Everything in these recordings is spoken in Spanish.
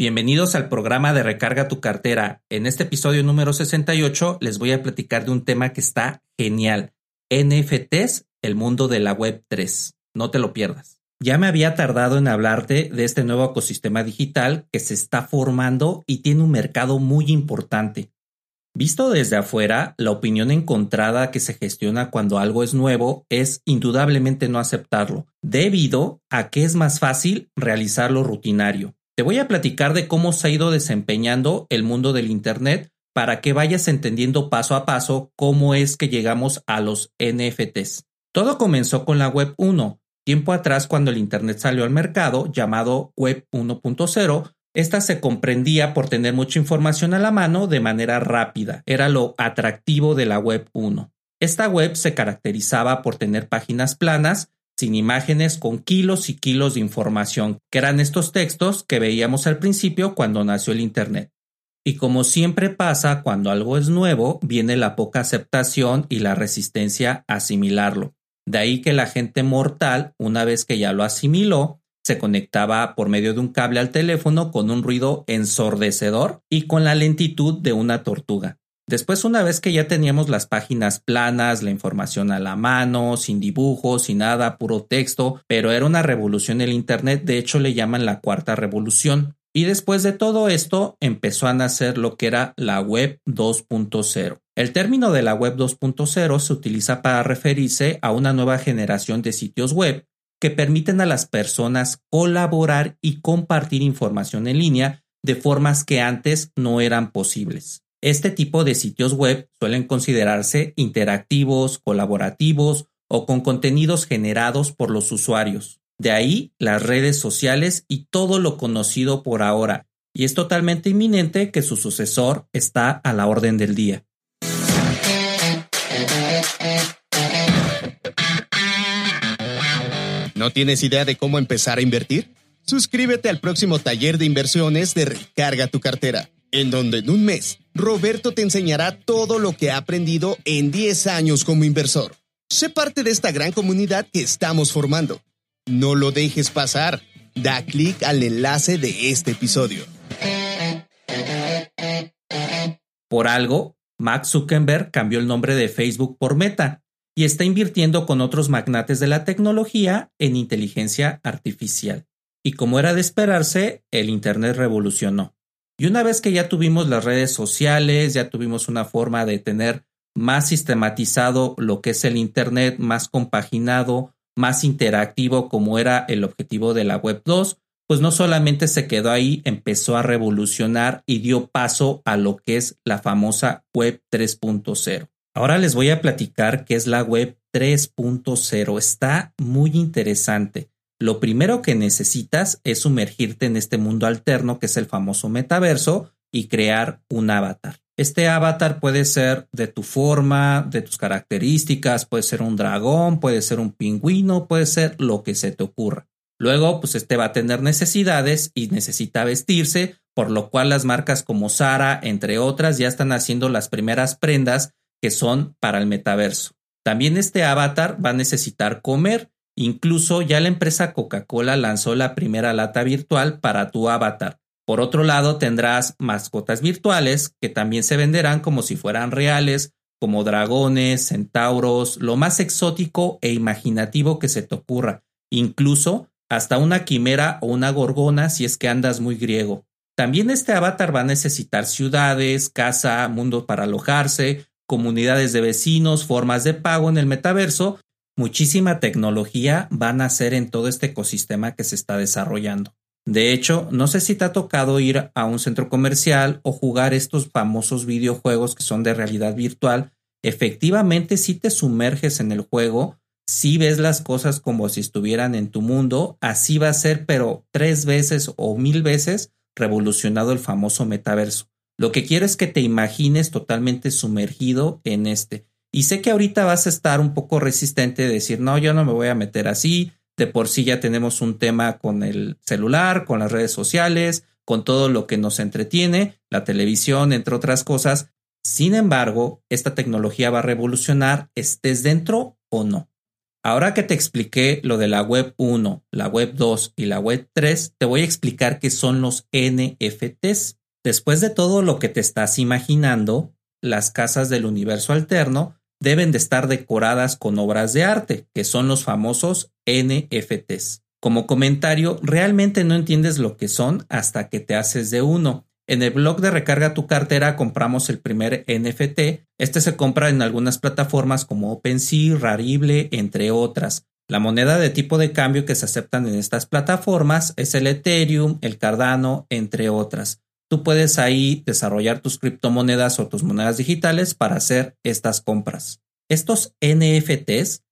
Bienvenidos al programa de Recarga tu cartera. En este episodio número 68 les voy a platicar de un tema que está genial. NFTs, el mundo de la Web 3. No te lo pierdas. Ya me había tardado en hablarte de este nuevo ecosistema digital que se está formando y tiene un mercado muy importante. Visto desde afuera, la opinión encontrada que se gestiona cuando algo es nuevo es indudablemente no aceptarlo, debido a que es más fácil realizarlo rutinario. Te voy a platicar de cómo se ha ido desempeñando el mundo del Internet para que vayas entendiendo paso a paso cómo es que llegamos a los NFTs. Todo comenzó con la Web 1. Tiempo atrás, cuando el Internet salió al mercado, llamado Web 1.0, esta se comprendía por tener mucha información a la mano de manera rápida. Era lo atractivo de la Web 1. Esta web se caracterizaba por tener páginas planas sin imágenes, con kilos y kilos de información, que eran estos textos que veíamos al principio cuando nació el Internet. Y como siempre pasa cuando algo es nuevo, viene la poca aceptación y la resistencia a asimilarlo. De ahí que la gente mortal, una vez que ya lo asimiló, se conectaba por medio de un cable al teléfono con un ruido ensordecedor y con la lentitud de una tortuga. Después, una vez que ya teníamos las páginas planas, la información a la mano, sin dibujos, sin nada, puro texto, pero era una revolución el Internet, de hecho le llaman la cuarta revolución. Y después de todo esto empezó a nacer lo que era la Web 2.0. El término de la Web 2.0 se utiliza para referirse a una nueva generación de sitios web que permiten a las personas colaborar y compartir información en línea de formas que antes no eran posibles. Este tipo de sitios web suelen considerarse interactivos, colaborativos o con contenidos generados por los usuarios. De ahí las redes sociales y todo lo conocido por ahora, y es totalmente inminente que su sucesor está a la orden del día. ¿No tienes idea de cómo empezar a invertir? Suscríbete al próximo taller de inversiones de Recarga tu cartera en donde en un mes Roberto te enseñará todo lo que ha aprendido en 10 años como inversor. Sé parte de esta gran comunidad que estamos formando. No lo dejes pasar. Da clic al enlace de este episodio. Por algo, Max Zuckerberg cambió el nombre de Facebook por Meta y está invirtiendo con otros magnates de la tecnología en inteligencia artificial. Y como era de esperarse, el Internet revolucionó. Y una vez que ya tuvimos las redes sociales, ya tuvimos una forma de tener más sistematizado lo que es el Internet, más compaginado, más interactivo como era el objetivo de la Web 2, pues no solamente se quedó ahí, empezó a revolucionar y dio paso a lo que es la famosa Web 3.0. Ahora les voy a platicar qué es la Web 3.0. Está muy interesante lo primero que necesitas es sumergirte en este mundo alterno que es el famoso metaverso y crear un avatar. Este avatar puede ser de tu forma, de tus características, puede ser un dragón, puede ser un pingüino, puede ser lo que se te ocurra. Luego, pues este va a tener necesidades y necesita vestirse, por lo cual las marcas como Sara, entre otras, ya están haciendo las primeras prendas que son para el metaverso. También este avatar va a necesitar comer Incluso ya la empresa Coca-Cola lanzó la primera lata virtual para tu avatar. Por otro lado, tendrás mascotas virtuales que también se venderán como si fueran reales, como dragones, centauros, lo más exótico e imaginativo que se te ocurra, incluso hasta una quimera o una gorgona si es que andas muy griego. También este avatar va a necesitar ciudades, casa, mundo para alojarse, comunidades de vecinos, formas de pago en el metaverso muchísima tecnología va a nacer en todo este ecosistema que se está desarrollando. De hecho, no sé si te ha tocado ir a un centro comercial o jugar estos famosos videojuegos que son de realidad virtual. Efectivamente, si te sumerges en el juego, si ves las cosas como si estuvieran en tu mundo, así va a ser, pero tres veces o mil veces revolucionado el famoso metaverso. Lo que quiero es que te imagines totalmente sumergido en este. Y sé que ahorita vas a estar un poco resistente de decir, no, yo no me voy a meter así, de por sí ya tenemos un tema con el celular, con las redes sociales, con todo lo que nos entretiene, la televisión, entre otras cosas. Sin embargo, esta tecnología va a revolucionar, estés dentro o no. Ahora que te expliqué lo de la web 1, la web 2 y la web 3, te voy a explicar qué son los NFTs. Después de todo lo que te estás imaginando, las casas del universo alterno deben de estar decoradas con obras de arte, que son los famosos NFTs. Como comentario, realmente no entiendes lo que son hasta que te haces de uno. En el blog de Recarga tu cartera compramos el primer NFT. Este se compra en algunas plataformas como OpenSea, Rarible, entre otras. La moneda de tipo de cambio que se aceptan en estas plataformas es el Ethereum, el Cardano, entre otras tú puedes ahí desarrollar tus criptomonedas o tus monedas digitales para hacer estas compras. Estos NFTs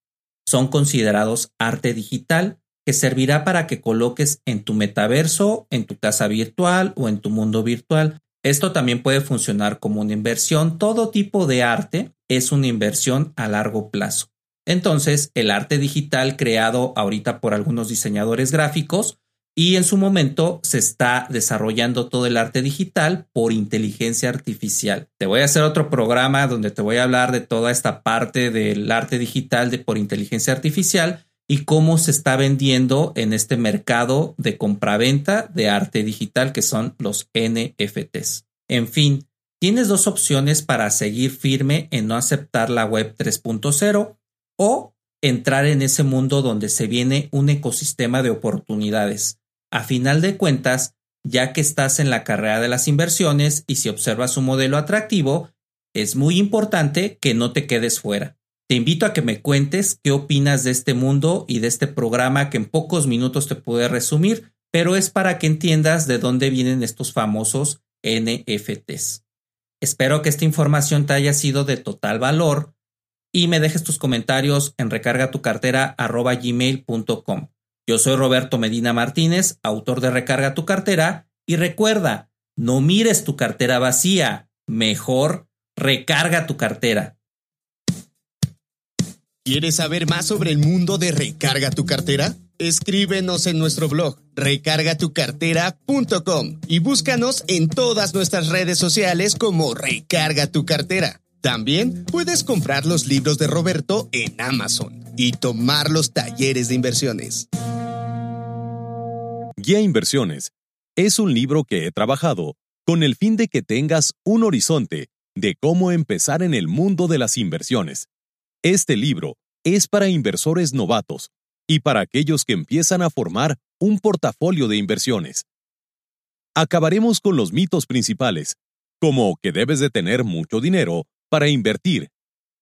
son considerados arte digital que servirá para que coloques en tu metaverso, en tu casa virtual o en tu mundo virtual. Esto también puede funcionar como una inversión. Todo tipo de arte es una inversión a largo plazo. Entonces, el arte digital creado ahorita por algunos diseñadores gráficos y en su momento se está desarrollando todo el arte digital por inteligencia artificial. Te voy a hacer otro programa donde te voy a hablar de toda esta parte del arte digital de por inteligencia artificial y cómo se está vendiendo en este mercado de compraventa de arte digital que son los NFTs. En fin, tienes dos opciones para seguir firme en no aceptar la web 3.0 o entrar en ese mundo donde se viene un ecosistema de oportunidades a final de cuentas, ya que estás en la carrera de las inversiones y si observas un modelo atractivo, es muy importante que no te quedes fuera. Te invito a que me cuentes qué opinas de este mundo y de este programa que en pocos minutos te puede resumir, pero es para que entiendas de dónde vienen estos famosos NFTs. Espero que esta información te haya sido de total valor y me dejes tus comentarios en recargatucartera.gmail.com. Yo soy Roberto Medina Martínez, autor de Recarga tu cartera, y recuerda, no mires tu cartera vacía, mejor recarga tu cartera. ¿Quieres saber más sobre el mundo de Recarga tu cartera? Escríbenos en nuestro blog recargatucartera.com y búscanos en todas nuestras redes sociales como Recarga tu cartera. También puedes comprar los libros de Roberto en Amazon y tomar los talleres de inversiones. Guía Inversiones es un libro que he trabajado con el fin de que tengas un horizonte de cómo empezar en el mundo de las inversiones. Este libro es para inversores novatos y para aquellos que empiezan a formar un portafolio de inversiones. Acabaremos con los mitos principales, como que debes de tener mucho dinero para invertir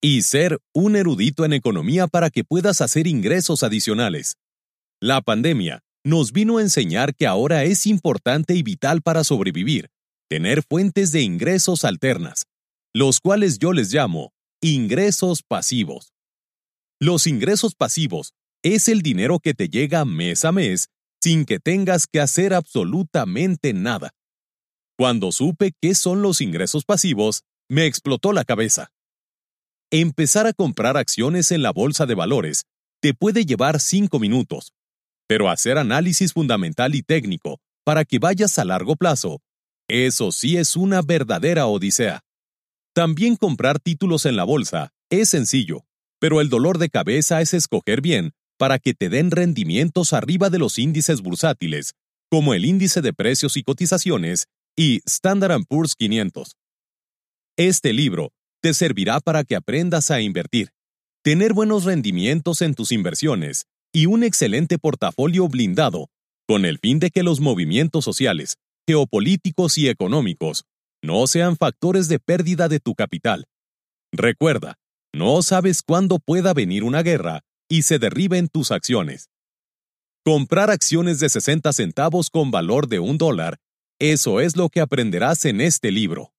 y ser un erudito en economía para que puedas hacer ingresos adicionales. La pandemia nos vino a enseñar que ahora es importante y vital para sobrevivir, tener fuentes de ingresos alternas, los cuales yo les llamo ingresos pasivos. Los ingresos pasivos es el dinero que te llega mes a mes sin que tengas que hacer absolutamente nada. Cuando supe qué son los ingresos pasivos, me explotó la cabeza. Empezar a comprar acciones en la bolsa de valores te puede llevar cinco minutos, pero hacer análisis fundamental y técnico para que vayas a largo plazo, eso sí es una verdadera odisea. También comprar títulos en la bolsa es sencillo, pero el dolor de cabeza es escoger bien para que te den rendimientos arriba de los índices bursátiles, como el índice de precios y cotizaciones y Standard Poor's 500. Este libro te servirá para que aprendas a invertir, tener buenos rendimientos en tus inversiones y un excelente portafolio blindado, con el fin de que los movimientos sociales, geopolíticos y económicos no sean factores de pérdida de tu capital. Recuerda, no sabes cuándo pueda venir una guerra y se derriben tus acciones. Comprar acciones de 60 centavos con valor de un dólar, eso es lo que aprenderás en este libro.